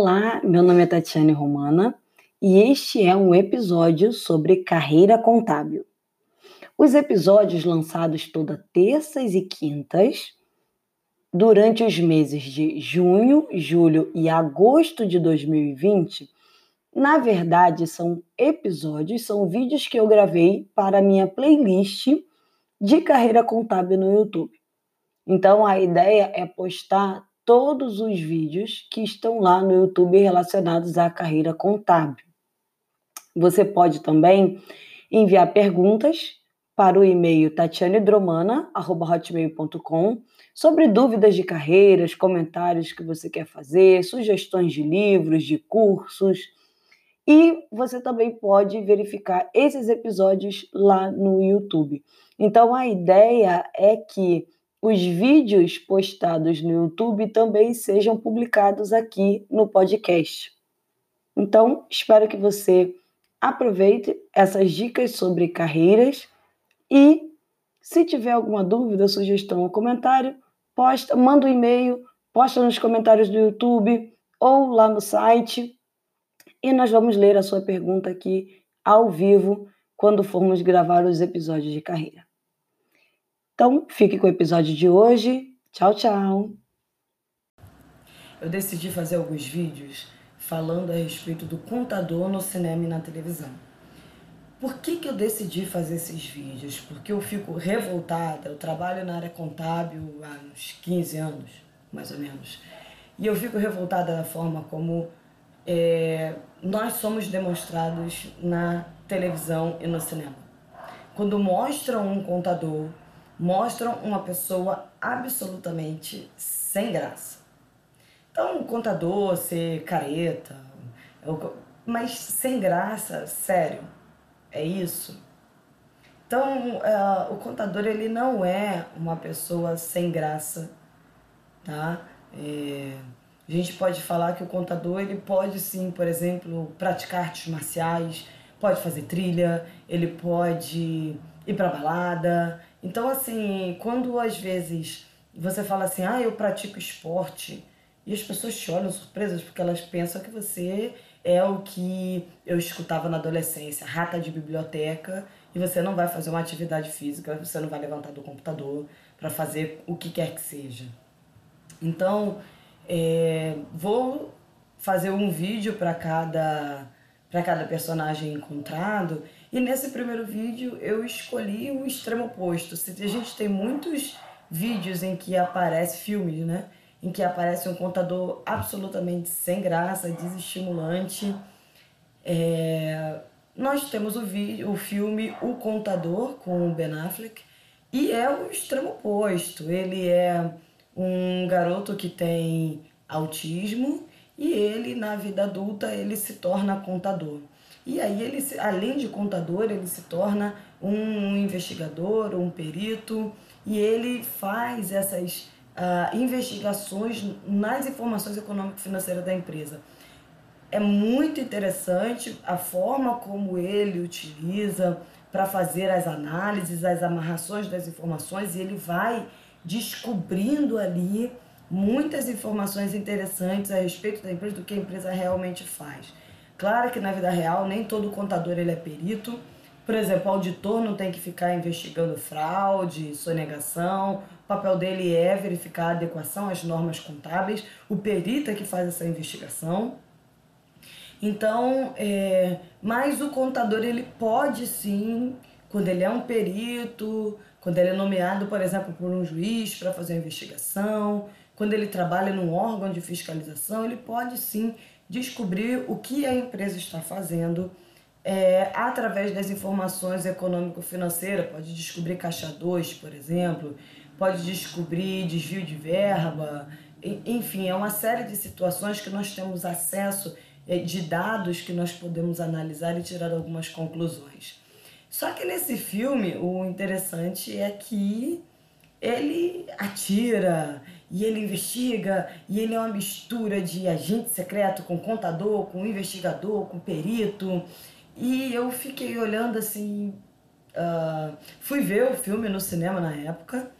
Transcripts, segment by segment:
Olá, meu nome é Tatiane Romana e este é um episódio sobre carreira contábil. Os episódios lançados toda terças e quintas durante os meses de junho, julho e agosto de 2020, na verdade são episódios, são vídeos que eu gravei para minha playlist de carreira contábil no YouTube. Então a ideia é postar todos os vídeos que estão lá no YouTube relacionados à carreira contábil. Você pode também enviar perguntas para o e-mail tatianedromana.hotmail.com sobre dúvidas de carreiras, comentários que você quer fazer, sugestões de livros, de cursos. E você também pode verificar esses episódios lá no YouTube. Então a ideia é que os vídeos postados no YouTube também sejam publicados aqui no podcast. Então, espero que você aproveite essas dicas sobre carreiras e se tiver alguma dúvida, sugestão ou comentário, posta, manda um e-mail, posta nos comentários do YouTube ou lá no site e nós vamos ler a sua pergunta aqui ao vivo quando formos gravar os episódios de carreira. Então, fique com o episódio de hoje. Tchau, tchau. Eu decidi fazer alguns vídeos falando a respeito do contador no cinema e na televisão. Por que, que eu decidi fazer esses vídeos? Porque eu fico revoltada, eu trabalho na área contábil há uns 15 anos, mais ou menos, e eu fico revoltada da forma como é, nós somos demonstrados na televisão e no cinema. Quando mostram um contador mostram uma pessoa absolutamente sem graça. Então, contador ser careta, mas sem graça, sério, é isso? Então, uh, o contador ele não é uma pessoa sem graça, tá? É, a gente pode falar que o contador ele pode sim, por exemplo, praticar artes marciais, pode fazer trilha, ele pode ir para balada, então, assim, quando às vezes você fala assim, ah, eu pratico esporte, e as pessoas te olham surpresas porque elas pensam que você é o que eu escutava na adolescência, rata de biblioteca, e você não vai fazer uma atividade física, você não vai levantar do computador para fazer o que quer que seja. Então, é, vou fazer um vídeo para cada para cada personagem encontrado. E nesse primeiro vídeo eu escolhi o extremo oposto. A gente tem muitos vídeos em que aparece filmes, né? Em que aparece um contador absolutamente sem graça, desestimulante. É... Nós temos o, vídeo, o filme O Contador com o Ben Affleck e é o extremo oposto. Ele é um garoto que tem autismo e ele na vida adulta ele se torna contador. E aí ele, além de contador, ele se torna um investigador, um perito, e ele faz essas uh, investigações nas informações econômico-financeiras da empresa. É muito interessante a forma como ele utiliza para fazer as análises, as amarrações das informações, e ele vai descobrindo ali muitas informações interessantes a respeito da empresa, do que a empresa realmente faz. Claro que na vida real nem todo contador ele é perito. Por exemplo, o auditor não tem que ficar investigando fraude, sonegação. O papel dele é verificar a adequação às normas contábeis. O perito é que faz essa investigação. Então, é, mas o contador ele pode sim, quando ele é um perito, quando ele é nomeado, por exemplo, por um juiz para fazer uma investigação, quando ele trabalha num órgão de fiscalização, ele pode sim descobrir o que a empresa está fazendo é, através das informações econômico-financeiras. Pode descobrir caixa 2, por exemplo, pode descobrir desvio de verba, enfim, é uma série de situações que nós temos acesso é, de dados que nós podemos analisar e tirar algumas conclusões. Só que nesse filme, o interessante é que ele atira, e ele investiga, e ele é uma mistura de agente secreto com contador, com investigador, com perito. E eu fiquei olhando assim. Uh, fui ver o filme no cinema na época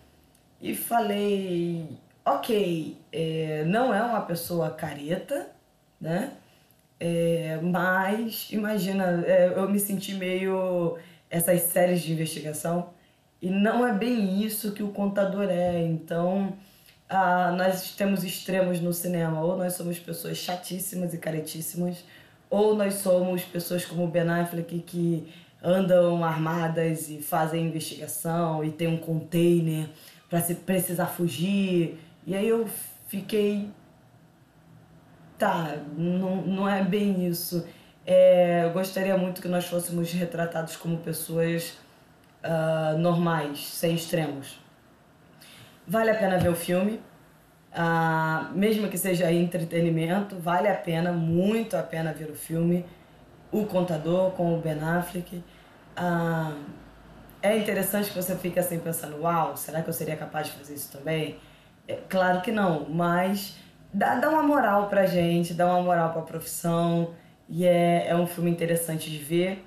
e falei: ok, é, não é uma pessoa careta, né? É, mas, imagina, é, eu me senti meio essas séries de investigação e não é bem isso que o contador é. Então, ah, nós temos extremos no cinema. Ou nós somos pessoas chatíssimas e caretíssimas, ou nós somos pessoas como Ben Affleck que andam armadas e fazem investigação e tem um container para se precisar fugir. E aí eu fiquei. Tá, não, não é bem isso. É, eu gostaria muito que nós fôssemos retratados como pessoas uh, normais, sem extremos. Vale a pena ver o filme, uh, mesmo que seja entretenimento, vale a pena, muito a pena ver o filme. O Contador com o Ben Affleck. Uh, é interessante que você fique assim pensando, uau, será que eu seria capaz de fazer isso também? É, claro que não, mas dá, dá uma moral pra gente, dá uma moral pra profissão, e é, é um filme interessante de ver.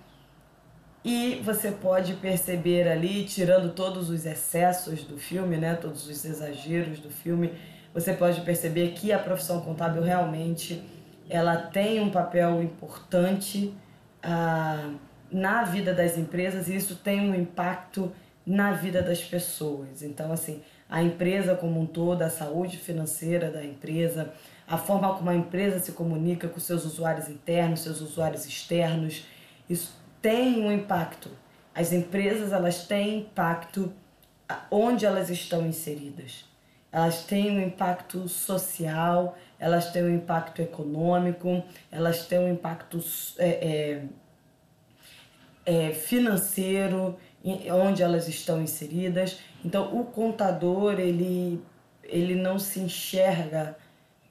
E você pode perceber ali, tirando todos os excessos do filme, né, todos os exageros do filme, você pode perceber que a profissão contábil realmente ela tem um papel importante. Ah, na vida das empresas e isso tem um impacto na vida das pessoas. Então, assim, a empresa como um todo, a saúde financeira da empresa, a forma como a empresa se comunica com seus usuários internos, seus usuários externos, isso tem um impacto. As empresas, elas têm impacto onde elas estão inseridas. Elas têm um impacto social, elas têm um impacto econômico, elas têm um impacto é, é, é, financeiro, onde elas estão inseridas. Então, o contador ele, ele não se enxerga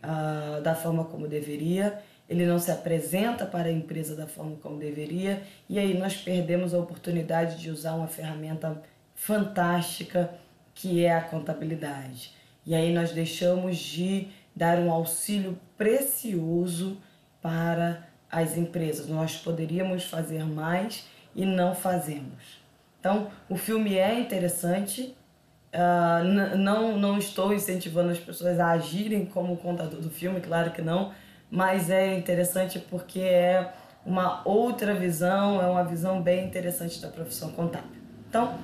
ah, da forma como deveria, ele não se apresenta para a empresa da forma como deveria, e aí nós perdemos a oportunidade de usar uma ferramenta fantástica que é a contabilidade. E aí nós deixamos de dar um auxílio precioso para as empresas. Nós poderíamos fazer mais e não fazemos. Então, o filme é interessante. Uh, não, não estou incentivando as pessoas a agirem como o contador do filme, claro que não, mas é interessante porque é uma outra visão, é uma visão bem interessante da profissão contábil. Então,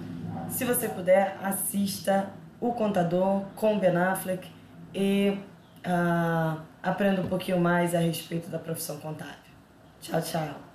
se você puder, assista O Contador com Ben Affleck e uh, aprenda um pouquinho mais a respeito da profissão contábil. Tchau, tchau.